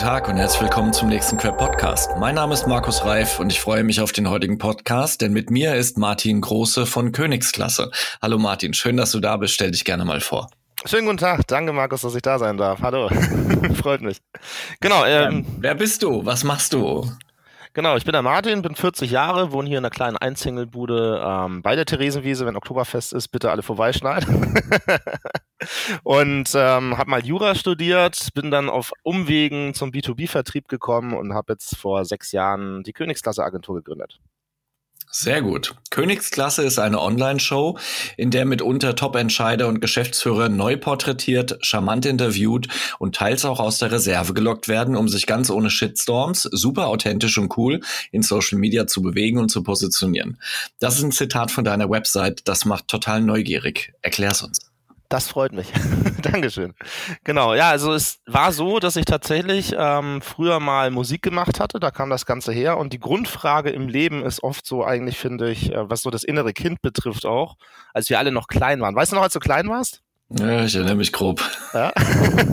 Tag und herzlich willkommen zum nächsten Quer Podcast. Mein Name ist Markus Reif und ich freue mich auf den heutigen Podcast, denn mit mir ist Martin Große von Königsklasse. Hallo Martin, schön, dass du da bist. Stell dich gerne mal vor. Schönen guten Tag. Danke, Markus, dass ich da sein darf. Hallo. Freut mich. Genau. Ähm, wer bist du? Was machst du? Genau, ich bin der Martin, bin 40 Jahre, wohne hier in einer kleinen Einzingelbude ähm, bei der Theresienwiese. Wenn Oktoberfest ist, bitte alle vorbeischneiden. und ähm, habe mal Jura studiert, bin dann auf Umwegen zum B2B-Vertrieb gekommen und habe jetzt vor sechs Jahren die Königsklasse-Agentur gegründet. Sehr gut. Königsklasse ist eine Online-Show, in der mitunter Top-Entscheider und Geschäftsführer neu porträtiert, charmant interviewt und teils auch aus der Reserve gelockt werden, um sich ganz ohne Shitstorms, super authentisch und cool in Social Media zu bewegen und zu positionieren. Das ist ein Zitat von deiner Website, das macht total neugierig. Erklär's uns. Das freut mich. Dankeschön. Genau, ja, also es war so, dass ich tatsächlich ähm, früher mal Musik gemacht hatte, da kam das Ganze her. Und die Grundfrage im Leben ist oft so eigentlich, finde ich, äh, was so das innere Kind betrifft auch, als wir alle noch klein waren. Weißt du noch, als du klein warst? Ja, ich erinnere mich grob. Ja?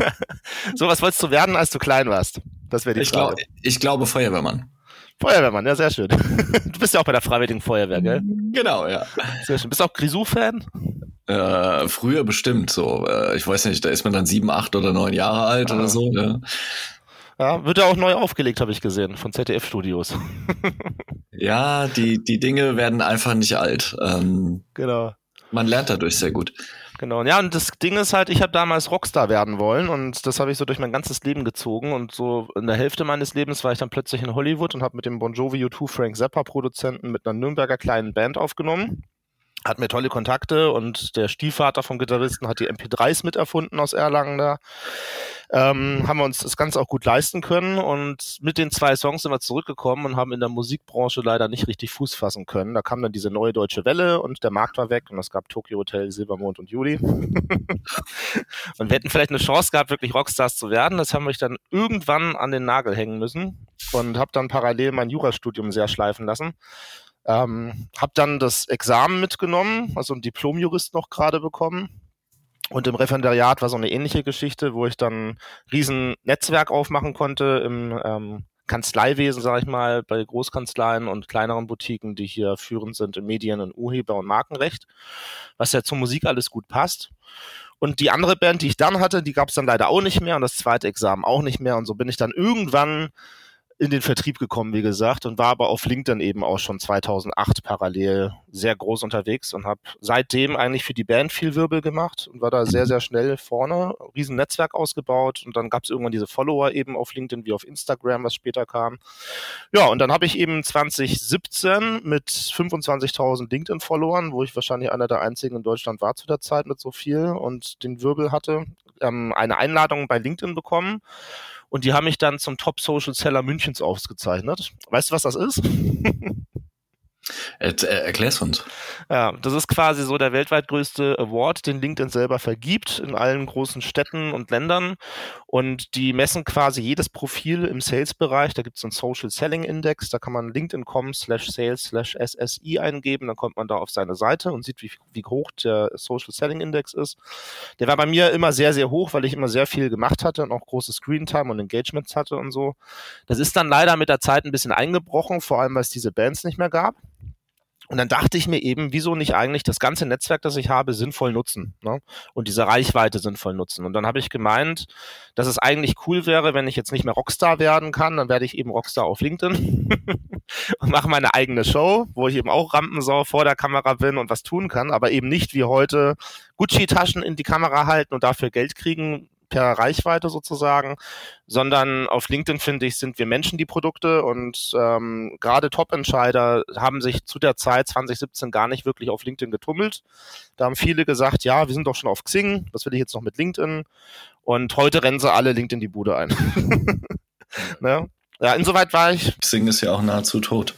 so, was wolltest du werden, als du klein warst? Das wäre die ich Frage. Glaub, ich glaube Feuerwehrmann. Feuerwehrmann, ja, sehr schön. Du bist ja auch bei der Freiwilligen Feuerwehr, gell? Genau, ja. Sehr schön. Bist du auch Grisou-Fan? Äh, früher bestimmt so. Äh, ich weiß nicht, da ist man dann sieben, acht oder neun Jahre alt ah. oder so. Ja. Ja, wird ja auch neu aufgelegt, habe ich gesehen, von ZDF-Studios. ja, die, die Dinge werden einfach nicht alt. Ähm, genau. Man lernt dadurch sehr gut. Genau. Ja, und das Ding ist halt, ich habe damals Rockstar werden wollen und das habe ich so durch mein ganzes Leben gezogen und so in der Hälfte meines Lebens war ich dann plötzlich in Hollywood und habe mit dem Bon Jovi U2 Frank Zappa Produzenten mit einer Nürnberger kleinen Band aufgenommen hat mir tolle Kontakte und der Stiefvater vom Gitarristen hat die MP3s miterfunden aus Erlangen da. Ähm, haben wir uns das Ganze auch gut leisten können und mit den zwei Songs sind wir zurückgekommen und haben in der Musikbranche leider nicht richtig Fuß fassen können. Da kam dann diese neue deutsche Welle und der Markt war weg und es gab Tokyo Hotel, Silbermond und Juli. und wir hätten vielleicht eine Chance gehabt, wirklich Rockstars zu werden. Das haben wir dann irgendwann an den Nagel hängen müssen und habe dann parallel mein Jurastudium sehr schleifen lassen ähm, habe dann das Examen mitgenommen, also ein Diplomjurist noch gerade bekommen. Und im Referendariat war so eine ähnliche Geschichte, wo ich dann ein riesen Netzwerk aufmachen konnte im ähm, Kanzleiwesen, sage ich mal, bei Großkanzleien und kleineren Boutiquen, die hier führend sind im Medien- und Urheber- und Markenrecht, was ja zur Musik alles gut passt. Und die andere Band, die ich dann hatte, die gab es dann leider auch nicht mehr und das zweite Examen auch nicht mehr. Und so bin ich dann irgendwann in den Vertrieb gekommen, wie gesagt, und war aber auf LinkedIn eben auch schon 2008 parallel sehr groß unterwegs und habe seitdem eigentlich für die Band viel Wirbel gemacht und war da sehr, sehr schnell vorne, riesen Netzwerk ausgebaut und dann gab es irgendwann diese Follower eben auf LinkedIn wie auf Instagram, was später kam. Ja, und dann habe ich eben 2017 mit 25.000 LinkedIn-Followern, wo ich wahrscheinlich einer der einzigen in Deutschland war zu der Zeit mit so viel und den Wirbel hatte, ähm, eine Einladung bei LinkedIn bekommen und die haben mich dann zum Top Social Seller Münchens ausgezeichnet. Weißt du, was das ist? Er, erklär's uns. Ja, das ist quasi so der weltweit größte Award, den LinkedIn selber vergibt in allen großen Städten und Ländern. Und die messen quasi jedes Profil im Sales-Bereich. Da gibt es einen Social Selling Index, da kann man LinkedIn.com slash sales slash SSI eingeben. Dann kommt man da auf seine Seite und sieht, wie, wie hoch der Social Selling Index ist. Der war bei mir immer sehr, sehr hoch, weil ich immer sehr viel gemacht hatte und auch große Screen Time und Engagements hatte und so. Das ist dann leider mit der Zeit ein bisschen eingebrochen, vor allem weil es diese Bands nicht mehr gab. Und dann dachte ich mir eben, wieso nicht eigentlich das ganze Netzwerk, das ich habe, sinnvoll nutzen ne? und diese Reichweite sinnvoll nutzen. Und dann habe ich gemeint, dass es eigentlich cool wäre, wenn ich jetzt nicht mehr Rockstar werden kann, dann werde ich eben Rockstar auf LinkedIn und mache meine eigene Show, wo ich eben auch Rampensau vor der Kamera bin und was tun kann, aber eben nicht wie heute Gucci-Taschen in die Kamera halten und dafür Geld kriegen, per Reichweite sozusagen, sondern auf LinkedIn, finde ich, sind wir Menschen die Produkte und ähm, gerade Top-Entscheider haben sich zu der Zeit 2017 gar nicht wirklich auf LinkedIn getummelt. Da haben viele gesagt, ja, wir sind doch schon auf Xing, was will ich jetzt noch mit LinkedIn? Und heute rennen sie alle LinkedIn die Bude ein. ne? Ja, insoweit war ich. Xing ist ja auch nahezu tot.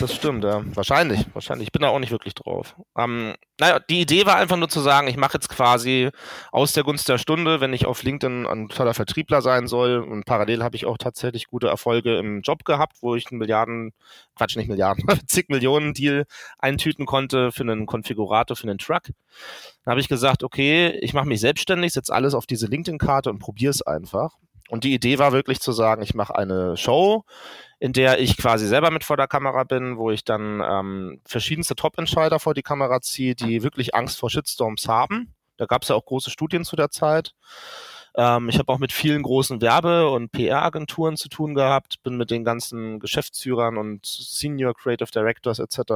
Das stimmt, ja. Wahrscheinlich, wahrscheinlich. Ich bin da auch nicht wirklich drauf. Ähm, naja, die Idee war einfach nur zu sagen, ich mache jetzt quasi aus der Gunst der Stunde, wenn ich auf LinkedIn ein toller Vertriebler sein soll. Und parallel habe ich auch tatsächlich gute Erfolge im Job gehabt, wo ich einen Milliarden, Quatsch, nicht Milliarden, zig Millionen Deal eintüten konnte für einen Konfigurator, für einen Truck. Dann habe ich gesagt, okay, ich mache mich selbstständig, setze alles auf diese LinkedIn-Karte und probiere es einfach. Und die Idee war wirklich zu sagen, ich mache eine Show, in der ich quasi selber mit vor der Kamera bin, wo ich dann ähm, verschiedenste Top-Entscheider vor die Kamera ziehe, die wirklich Angst vor Shitstorms haben. Da gab es ja auch große Studien zu der Zeit. Ähm, ich habe auch mit vielen großen Werbe- und PR-Agenturen zu tun gehabt, bin mit den ganzen Geschäftsführern und Senior Creative Directors etc.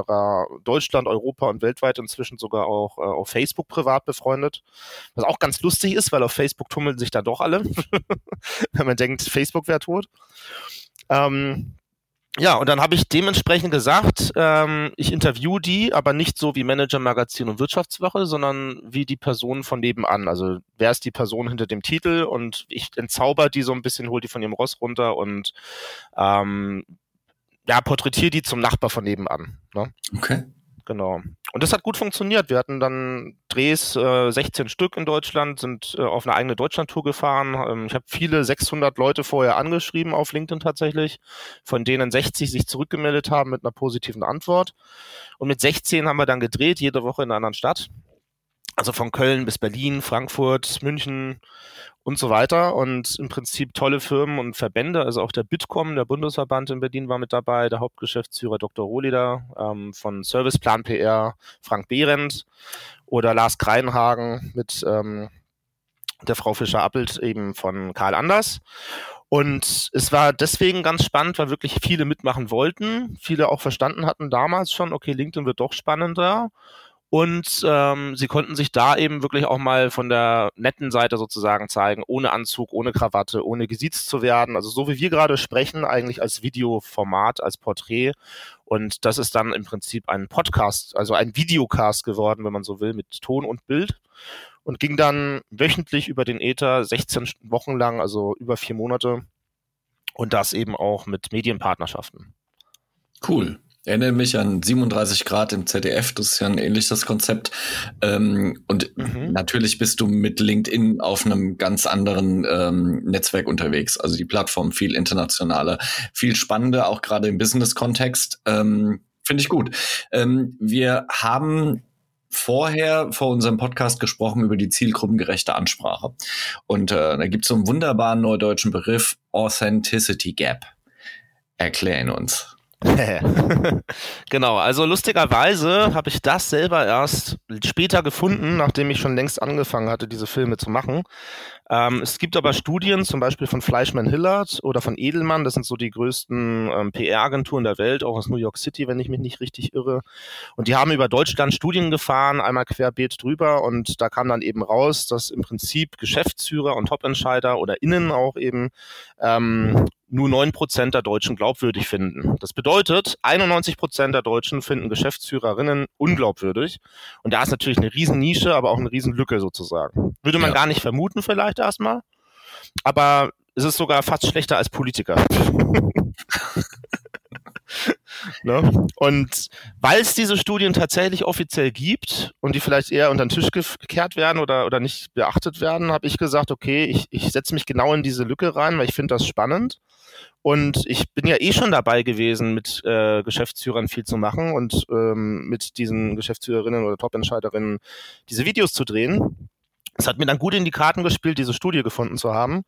Deutschland, Europa und weltweit inzwischen sogar auch äh, auf Facebook privat befreundet. Was auch ganz lustig ist, weil auf Facebook tummeln sich da doch alle, wenn man denkt, Facebook wäre tot. Ähm, ja, und dann habe ich dementsprechend gesagt, ähm, ich interview die, aber nicht so wie Manager Magazin und Wirtschaftswoche, sondern wie die Person von nebenan. Also wer ist die Person hinter dem Titel und ich entzauber die so ein bisschen, hol die von ihrem Ross runter und ähm, ja, porträtiere die zum Nachbar von nebenan. Ne? Okay. Genau. Und das hat gut funktioniert. Wir hatten dann Drehs, äh, 16 Stück in Deutschland, sind äh, auf eine eigene Deutschlandtour gefahren. Ähm, ich habe viele 600 Leute vorher angeschrieben auf LinkedIn tatsächlich, von denen 60 sich zurückgemeldet haben mit einer positiven Antwort. Und mit 16 haben wir dann gedreht, jede Woche in einer anderen Stadt. Also von Köln bis Berlin, Frankfurt, München und so weiter. Und im Prinzip tolle Firmen und Verbände, also auch der Bitkom, der Bundesverband in Berlin war mit dabei, der Hauptgeschäftsführer Dr. Rohleder ähm, von Serviceplan PR, Frank Behrendt oder Lars Kreinhagen mit ähm, der Frau Fischer-Appelt eben von Karl Anders. Und es war deswegen ganz spannend, weil wirklich viele mitmachen wollten, viele auch verstanden hatten damals schon, okay, LinkedIn wird doch spannender. Und ähm, sie konnten sich da eben wirklich auch mal von der netten Seite sozusagen zeigen, ohne Anzug, ohne Krawatte, ohne gesiezt zu werden. Also so wie wir gerade sprechen, eigentlich als Videoformat, als Porträt. Und das ist dann im Prinzip ein Podcast, also ein Videocast geworden, wenn man so will, mit Ton und Bild. Und ging dann wöchentlich über den Äther 16 Wochen lang, also über vier Monate. Und das eben auch mit Medienpartnerschaften. Cool. Erinnere mich an 37 Grad im ZDF, das ist ja ein ähnliches Konzept. Ähm, und mhm. natürlich bist du mit LinkedIn auf einem ganz anderen ähm, Netzwerk unterwegs. Also die Plattform viel internationaler, viel spannender, auch gerade im Business-Kontext. Ähm, Finde ich gut. Ähm, wir haben vorher vor unserem Podcast gesprochen über die zielgruppengerechte Ansprache. Und äh, da gibt es so einen wunderbaren neudeutschen Begriff Authenticity Gap. Erklären uns. genau, also lustigerweise habe ich das selber erst später gefunden, nachdem ich schon längst angefangen hatte, diese Filme zu machen. Ähm, es gibt aber Studien, zum Beispiel von Fleischmann Hillard oder von Edelmann, das sind so die größten ähm, PR-Agenturen der Welt, auch aus New York City, wenn ich mich nicht richtig irre. Und die haben über Deutschland Studien gefahren, einmal querbeet drüber und da kam dann eben raus, dass im Prinzip Geschäftsführer und Topentscheider oder Innen auch eben ähm, nur neun Prozent der Deutschen glaubwürdig finden. Das bedeutet, 91 Prozent der Deutschen finden Geschäftsführerinnen unglaubwürdig. Und da ist natürlich eine Riesennische, aber auch eine Riesenlücke sozusagen. Würde man ja. gar nicht vermuten vielleicht erstmal. Aber es ist sogar fast schlechter als Politiker. ne? Und weil es diese Studien tatsächlich offiziell gibt und die vielleicht eher unter den Tisch gekehrt werden oder, oder nicht beachtet werden, habe ich gesagt, okay, ich, ich setze mich genau in diese Lücke rein, weil ich finde das spannend. Und ich bin ja eh schon dabei gewesen, mit äh, Geschäftsführern viel zu machen und ähm, mit diesen Geschäftsführerinnen oder Top-Entscheiderinnen diese Videos zu drehen. Es hat mir dann gut in die Karten gespielt, diese Studie gefunden zu haben,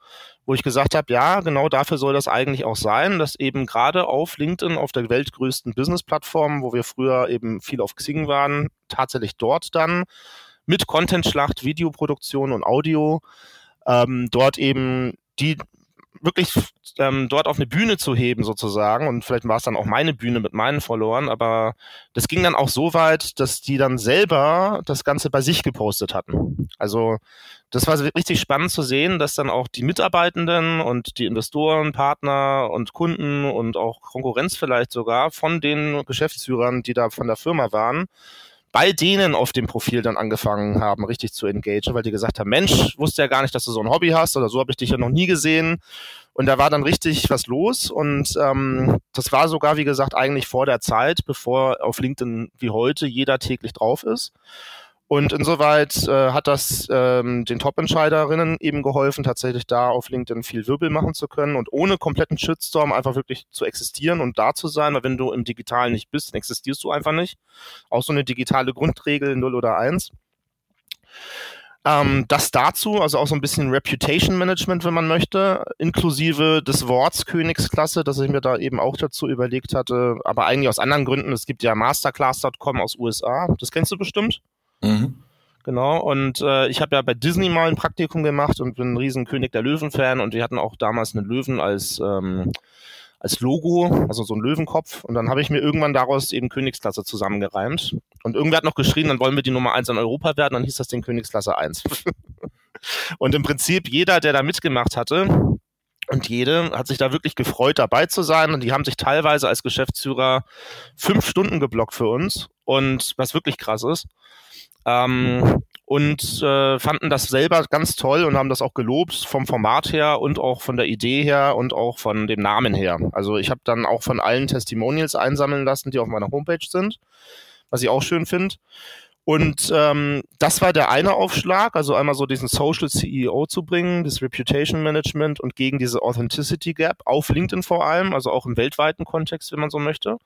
wo ich gesagt habe, ja, genau dafür soll das eigentlich auch sein, dass eben gerade auf LinkedIn, auf der weltgrößten Business-Plattform, wo wir früher eben viel auf Xing waren, tatsächlich dort dann mit Content-Schlacht, Videoproduktion und Audio, ähm, dort eben die wirklich ähm, dort auf eine Bühne zu heben sozusagen und vielleicht war es dann auch meine Bühne mit meinen Followern, aber das ging dann auch so weit, dass die dann selber das Ganze bei sich gepostet hatten. Also das war richtig spannend zu sehen, dass dann auch die Mitarbeitenden und die Investoren, Partner und Kunden und auch Konkurrenz vielleicht sogar von den Geschäftsführern, die da von der Firma waren, bei denen auf dem Profil dann angefangen haben, richtig zu engagen, weil die gesagt haben, Mensch, wusste ja gar nicht, dass du so ein Hobby hast oder so habe ich dich ja noch nie gesehen. Und da war dann richtig was los und ähm, das war sogar, wie gesagt, eigentlich vor der Zeit, bevor auf LinkedIn wie heute jeder täglich drauf ist. Und insoweit äh, hat das ähm, den Top-Entscheiderinnen eben geholfen, tatsächlich da auf LinkedIn viel Wirbel machen zu können und ohne kompletten Shitstorm einfach wirklich zu existieren und da zu sein, weil wenn du im Digitalen nicht bist, dann existierst du einfach nicht. Auch so eine digitale Grundregel 0 oder 1. Ähm, das dazu, also auch so ein bisschen Reputation Management, wenn man möchte, inklusive des Worts Königsklasse, das ich mir da eben auch dazu überlegt hatte, aber eigentlich aus anderen Gründen. Es gibt ja Masterclass.com aus USA, das kennst du bestimmt. Mhm. Genau, und äh, ich habe ja bei Disney mal ein Praktikum gemacht und bin ein riesen König der Löwen-Fan und wir hatten auch damals einen Löwen als ähm, als Logo, also so ein Löwenkopf. Und dann habe ich mir irgendwann daraus eben Königsklasse zusammengereimt. Und irgendwer hat noch geschrien, dann wollen wir die Nummer eins in Europa werden, dann hieß das den Königsklasse 1. und im Prinzip jeder, der da mitgemacht hatte, und jede hat sich da wirklich gefreut, dabei zu sein. Und die haben sich teilweise als Geschäftsführer fünf Stunden geblockt für uns. Und was wirklich krass ist. Ähm, und äh, fanden das selber ganz toll und haben das auch gelobt vom Format her und auch von der Idee her und auch von dem Namen her. Also ich habe dann auch von allen Testimonials einsammeln lassen, die auf meiner Homepage sind, was ich auch schön finde. Und ähm, das war der eine Aufschlag, also einmal so diesen Social CEO zu bringen, das Reputation Management und gegen diese Authenticity Gap auf LinkedIn vor allem, also auch im weltweiten Kontext, wenn man so möchte.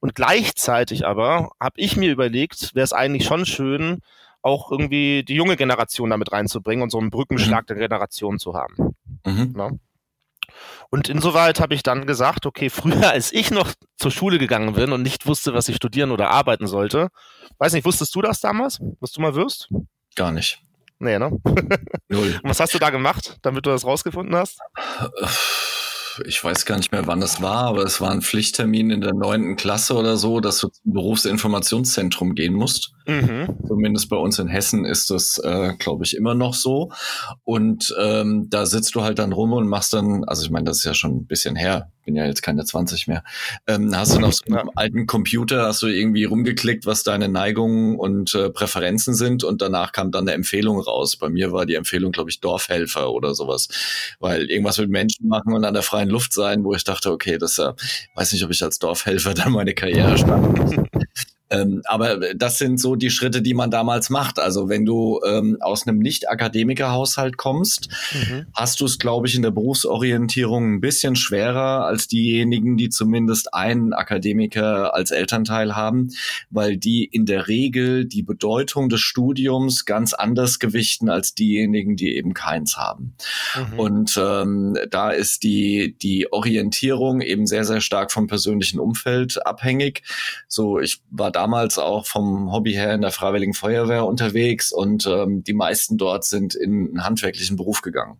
Und gleichzeitig aber habe ich mir überlegt, wäre es eigentlich schon schön, auch irgendwie die junge Generation damit reinzubringen und so einen Brückenschlag mhm. der Generation zu haben. Mhm. Ja? Und insoweit habe ich dann gesagt, okay, früher als ich noch zur Schule gegangen bin und nicht wusste, was ich studieren oder arbeiten sollte, weiß nicht, wusstest du das damals, was du mal wirst? Gar nicht. Nee, ne? Null. Und was hast du da gemacht, damit du das rausgefunden hast? Äh, ich weiß gar nicht mehr, wann es war, aber es war ein Pflichttermin in der neunten Klasse oder so, dass du zum Berufsinformationszentrum gehen musst. Mhm. Zumindest bei uns in Hessen ist das, äh, glaube ich, immer noch so. Und ähm, da sitzt du halt dann rum und machst dann, also ich meine, das ist ja schon ein bisschen her, bin ja jetzt keine 20 mehr. Ähm, hast du noch so einem ja. alten Computer, hast du irgendwie rumgeklickt, was deine Neigungen und äh, Präferenzen sind und danach kam dann eine Empfehlung raus. Bei mir war die Empfehlung, glaube ich, Dorfhelfer oder sowas, weil irgendwas mit Menschen machen und an der freien Luft sein, wo ich dachte, okay, das äh, weiß nicht, ob ich als Dorfhelfer dann meine Karriere starten Ähm, aber das sind so die Schritte, die man damals macht. Also wenn du ähm, aus einem Nicht-Akademiker-Haushalt kommst, mhm. hast du es, glaube ich, in der Berufsorientierung ein bisschen schwerer als diejenigen, die zumindest einen Akademiker als Elternteil haben, weil die in der Regel die Bedeutung des Studiums ganz anders gewichten als diejenigen, die eben keins haben. Mhm. Und ähm, da ist die, die Orientierung eben sehr, sehr stark vom persönlichen Umfeld abhängig. So, ich war damals auch vom Hobby her in der Freiwilligen Feuerwehr unterwegs und ähm, die meisten dort sind in einen handwerklichen Beruf gegangen.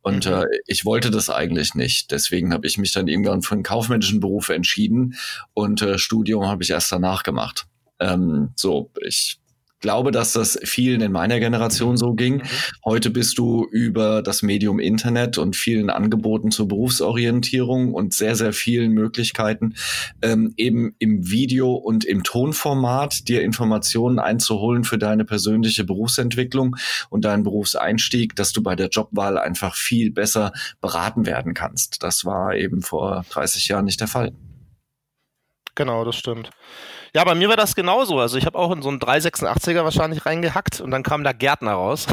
Und mhm. äh, ich wollte das eigentlich nicht. Deswegen habe ich mich dann irgendwann für einen kaufmännischen Beruf entschieden und äh, Studium habe ich erst danach gemacht. Ähm, so, ich glaube, dass das vielen in meiner Generation so ging. Mhm. Heute bist du über das Medium Internet und vielen Angeboten zur Berufsorientierung und sehr, sehr vielen Möglichkeiten, ähm, eben im Video und im Tonformat dir Informationen einzuholen für deine persönliche Berufsentwicklung und deinen Berufseinstieg, dass du bei der Jobwahl einfach viel besser beraten werden kannst. Das war eben vor 30 Jahren nicht der Fall. Genau, das stimmt. Ja, bei mir war das genauso. Also ich habe auch in so einen 386er wahrscheinlich reingehackt und dann kam da Gärtner raus.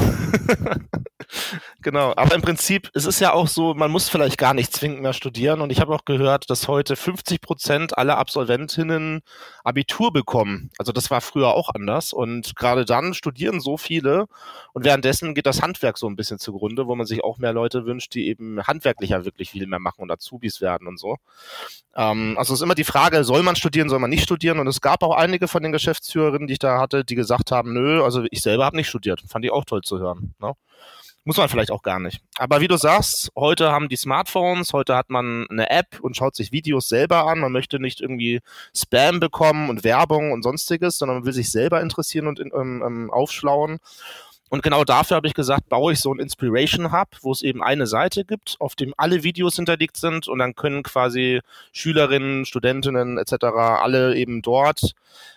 genau, aber im Prinzip, es ist ja auch so, man muss vielleicht gar nicht zwingend mehr studieren und ich habe auch gehört, dass heute 50 Prozent aller Absolventinnen Abitur bekommen. Also das war früher auch anders und gerade dann studieren so viele und währenddessen geht das Handwerk so ein bisschen zugrunde, wo man sich auch mehr Leute wünscht, die eben handwerklicher wirklich viel mehr machen und Azubis werden und so. Ähm, also es ist immer die Frage, soll man studieren, soll man nicht studieren und es gab auch einige von den Geschäftsführerinnen, die ich da hatte, die gesagt haben, nö, also ich selber habe nicht studiert. Fand ich auch toll zu hören. Ne? Muss man vielleicht auch gar nicht. Aber wie du sagst, heute haben die Smartphones, heute hat man eine App und schaut sich Videos selber an. Man möchte nicht irgendwie Spam bekommen und Werbung und sonstiges, sondern man will sich selber interessieren und ähm, ähm aufschlauen. Und genau dafür habe ich gesagt, baue ich so ein Inspiration Hub, wo es eben eine Seite gibt, auf dem alle Videos hinterlegt sind und dann können quasi Schülerinnen, Studentinnen etc. alle eben dort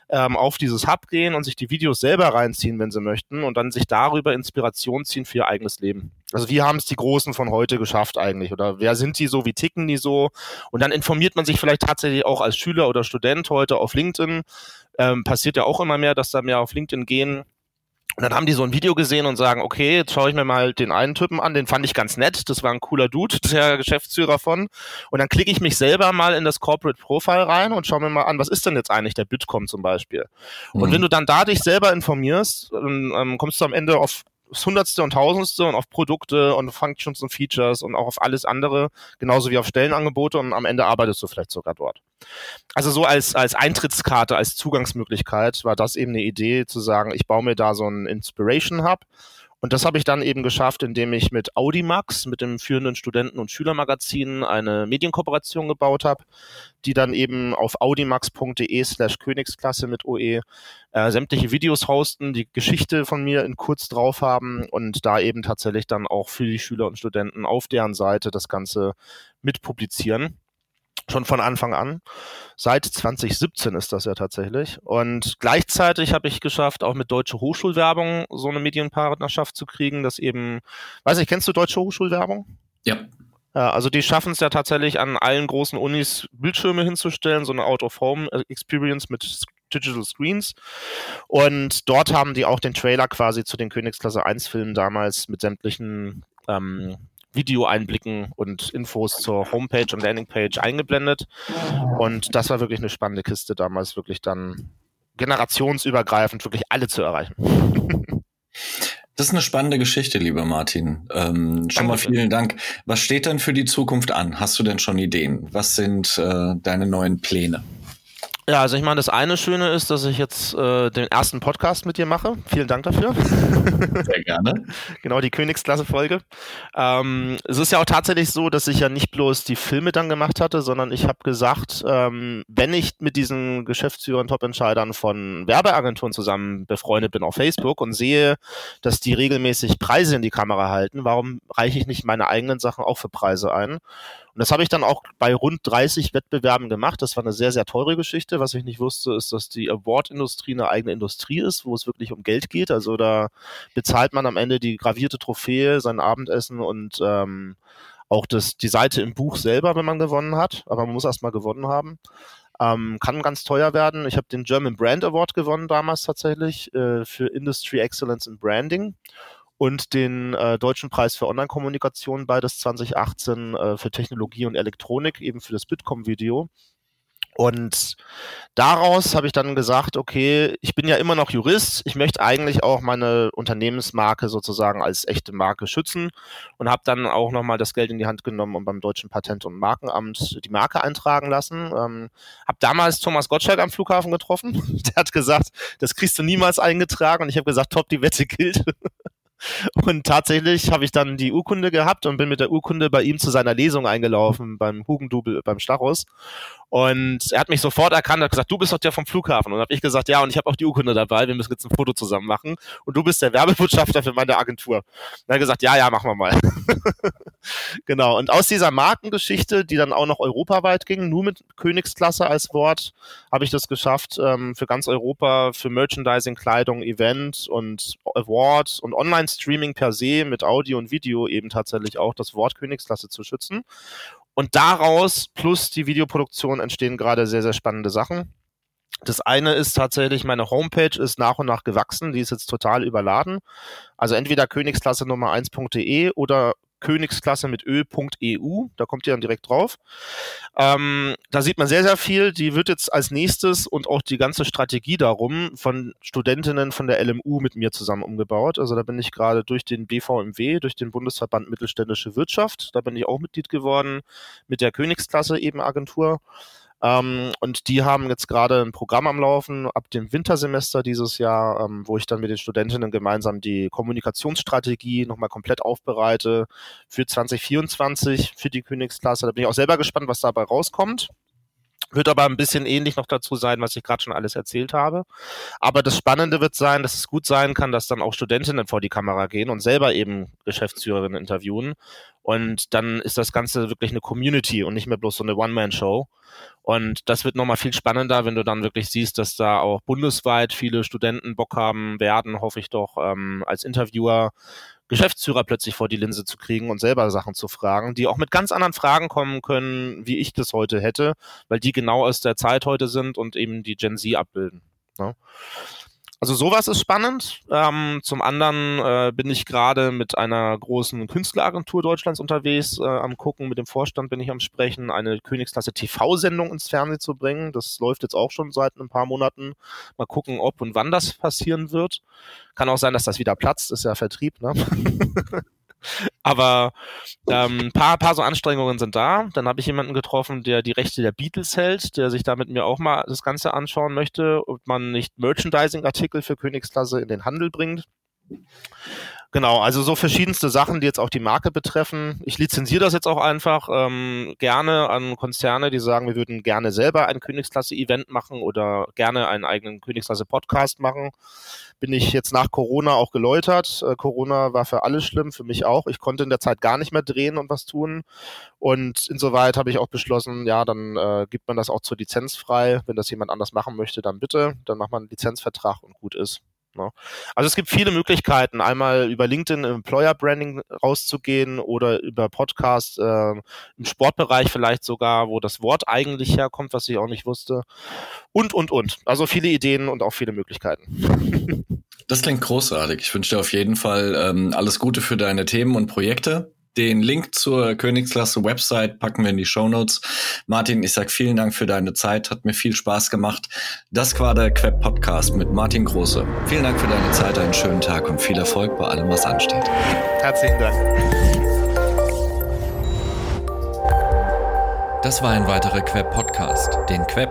ähm, auf dieses Hub gehen und sich die Videos selber reinziehen, wenn sie möchten und dann sich darüber Inspiration ziehen für ihr eigenes Leben. Also wie haben es die Großen von heute geschafft eigentlich? Oder wer sind die so? Wie ticken die so? Und dann informiert man sich vielleicht tatsächlich auch als Schüler oder Student heute auf LinkedIn. Ähm, passiert ja auch immer mehr, dass da mehr auf LinkedIn gehen und dann haben die so ein Video gesehen und sagen, okay, jetzt schaue ich mir mal den einen Typen an, den fand ich ganz nett, das war ein cooler Dude, der Geschäftsführer von. Und dann klicke ich mich selber mal in das Corporate Profile rein und schaue mir mal an, was ist denn jetzt eigentlich der Bitkom zum Beispiel. Mhm. Und wenn du dann da dich selber informierst, dann ähm, kommst du am Ende auf aufs Hundertste und Tausendste und auf Produkte und Functions und Features und auch auf alles andere, genauso wie auf Stellenangebote und am Ende arbeitest du vielleicht sogar dort. Also so als, als Eintrittskarte, als Zugangsmöglichkeit war das eben eine Idee zu sagen, ich baue mir da so einen Inspiration Hub und das habe ich dann eben geschafft, indem ich mit Audimax, mit dem führenden Studenten- und Schülermagazin, eine Medienkooperation gebaut habe, die dann eben auf audimax.de slash Königsklasse mit OE äh, sämtliche Videos hosten, die Geschichte von mir in kurz drauf haben und da eben tatsächlich dann auch für die Schüler und Studenten auf deren Seite das Ganze mit publizieren schon von Anfang an. Seit 2017 ist das ja tatsächlich. Und gleichzeitig habe ich geschafft, auch mit Deutsche Hochschulwerbung so eine Medienpartnerschaft zu kriegen, dass eben, weiß ich, kennst du Deutsche Hochschulwerbung? Ja. Ja, also die schaffen es ja tatsächlich an allen großen Unis Bildschirme hinzustellen, so eine Out-of-Home-Experience mit Digital Screens. Und dort haben die auch den Trailer quasi zu den Königsklasse 1 Filmen damals mit sämtlichen ähm, Videoeinblicken und Infos zur Homepage und Landingpage eingeblendet. Und das war wirklich eine spannende Kiste damals, wirklich dann generationsübergreifend wirklich alle zu erreichen. Das ist eine spannende Geschichte, lieber Martin. Ähm, schon mal vielen Dank. Was steht denn für die Zukunft an? Hast du denn schon Ideen? Was sind äh, deine neuen Pläne? Ja, also ich meine, das eine Schöne ist, dass ich jetzt äh, den ersten Podcast mit dir mache. Vielen Dank dafür. Sehr gerne. genau, die Königsklasse-Folge. Ähm, es ist ja auch tatsächlich so, dass ich ja nicht bloß die Filme dann gemacht hatte, sondern ich habe gesagt, ähm, wenn ich mit diesen Geschäftsführern, Top-Entscheidern von Werbeagenturen zusammen befreundet bin auf Facebook und sehe, dass die regelmäßig Preise in die Kamera halten, warum reiche ich nicht meine eigenen Sachen auch für Preise ein? Und das habe ich dann auch bei rund 30 Wettbewerben gemacht. Das war eine sehr, sehr teure Geschichte. Was ich nicht wusste, ist, dass die Award-Industrie eine eigene Industrie ist, wo es wirklich um Geld geht. Also da bezahlt man am Ende die gravierte Trophäe, sein Abendessen und ähm, auch das, die Seite im Buch selber, wenn man gewonnen hat. Aber man muss erst mal gewonnen haben. Ähm, kann ganz teuer werden. Ich habe den German Brand Award gewonnen damals tatsächlich äh, für Industry Excellence in Branding und den äh, Deutschen Preis für Online-Kommunikation, beides 2018 äh, für Technologie und Elektronik, eben für das Bitkom-Video. Und daraus habe ich dann gesagt, okay, ich bin ja immer noch Jurist, ich möchte eigentlich auch meine Unternehmensmarke sozusagen als echte Marke schützen und habe dann auch nochmal das Geld in die Hand genommen und beim Deutschen Patent- und Markenamt die Marke eintragen lassen. Ähm, habe damals Thomas Gottschalk am Flughafen getroffen, der hat gesagt, das kriegst du niemals eingetragen und ich habe gesagt, top, die Wette gilt. Und tatsächlich habe ich dann die Urkunde gehabt und bin mit der Urkunde bei ihm zu seiner Lesung eingelaufen beim Hugendubel beim Stachus. Und er hat mich sofort erkannt, hat gesagt, du bist doch der vom Flughafen. Und habe ich gesagt, ja, und ich habe auch die Urkunde dabei, wir müssen jetzt ein Foto zusammen machen. Und du bist der Werbebotschafter für meine Agentur. Und er hat gesagt, ja, ja, machen wir mal. genau. Und aus dieser Markengeschichte, die dann auch noch europaweit ging, nur mit Königsklasse als Wort, habe ich das geschafft, ähm, für ganz Europa, für Merchandising, Kleidung, Event und Award und Online-Streaming per se mit Audio und Video eben tatsächlich auch das Wort Königsklasse zu schützen. Und daraus plus die Videoproduktion entstehen gerade sehr, sehr spannende Sachen. Das eine ist tatsächlich, meine Homepage ist nach und nach gewachsen, die ist jetzt total überladen. Also entweder Königsklasse Nummer 1.de oder Königsklasse mit Ö.eu, da kommt ihr dann direkt drauf. Ähm, da sieht man sehr, sehr viel. Die wird jetzt als nächstes und auch die ganze Strategie darum von Studentinnen von der LMU mit mir zusammen umgebaut. Also da bin ich gerade durch den BVMW, durch den Bundesverband Mittelständische Wirtschaft, da bin ich auch Mitglied geworden mit der Königsklasse eben Agentur. Ähm, und die haben jetzt gerade ein Programm am Laufen ab dem Wintersemester dieses Jahr, ähm, wo ich dann mit den Studentinnen gemeinsam die Kommunikationsstrategie nochmal komplett aufbereite für 2024 für die Königsklasse. Da bin ich auch selber gespannt, was dabei rauskommt. Wird aber ein bisschen ähnlich noch dazu sein, was ich gerade schon alles erzählt habe. Aber das Spannende wird sein, dass es gut sein kann, dass dann auch Studentinnen vor die Kamera gehen und selber eben Geschäftsführerinnen interviewen. Und dann ist das Ganze wirklich eine Community und nicht mehr bloß so eine One-Man-Show. Und das wird nochmal viel spannender, wenn du dann wirklich siehst, dass da auch bundesweit viele Studenten Bock haben werden, hoffe ich doch, ähm, als Interviewer Geschäftsführer plötzlich vor die Linse zu kriegen und selber Sachen zu fragen, die auch mit ganz anderen Fragen kommen können, wie ich das heute hätte, weil die genau aus der Zeit heute sind und eben die Gen Z abbilden. Ne? Also sowas ist spannend. Ähm, zum anderen äh, bin ich gerade mit einer großen Künstleragentur Deutschlands unterwegs, äh, am gucken, mit dem Vorstand bin ich am sprechen, eine Königsklasse TV-Sendung ins Fernsehen zu bringen. Das läuft jetzt auch schon seit ein paar Monaten. Mal gucken, ob und wann das passieren wird. Kann auch sein, dass das wieder platzt, ist ja Vertrieb, ne? Aber ähm, ein paar, paar so Anstrengungen sind da. Dann habe ich jemanden getroffen, der die Rechte der Beatles hält, der sich da mit mir auch mal das Ganze anschauen möchte, ob man nicht Merchandising-Artikel für Königsklasse in den Handel bringt. Genau, also so verschiedenste Sachen, die jetzt auch die Marke betreffen. Ich lizenziere das jetzt auch einfach ähm, gerne an Konzerne, die sagen, wir würden gerne selber ein Königsklasse-Event machen oder gerne einen eigenen Königsklasse-Podcast machen. Bin ich jetzt nach Corona auch geläutert. Äh, Corona war für alle schlimm, für mich auch. Ich konnte in der Zeit gar nicht mehr drehen und was tun. Und insoweit habe ich auch beschlossen, ja, dann äh, gibt man das auch zur Lizenz frei. Wenn das jemand anders machen möchte, dann bitte. Dann macht man einen Lizenzvertrag und gut ist. Ne? Also es gibt viele Möglichkeiten, einmal über LinkedIn Employer Branding rauszugehen oder über Podcast äh, im Sportbereich vielleicht sogar, wo das Wort eigentlich herkommt, was ich auch nicht wusste. Und, und, und. Also viele Ideen und auch viele Möglichkeiten. Das klingt großartig. Ich wünsche dir auf jeden Fall ähm, alles Gute für deine Themen und Projekte. Den Link zur Königsklasse Website packen wir in die Show Notes. Martin, ich sag vielen Dank für deine Zeit, hat mir viel Spaß gemacht. Das war der Queb Podcast mit Martin Große. Vielen Dank für deine Zeit, einen schönen Tag und viel Erfolg bei allem, was ansteht. Herzlichen Dank. Das war ein weiterer Queb Podcast. Den Queb,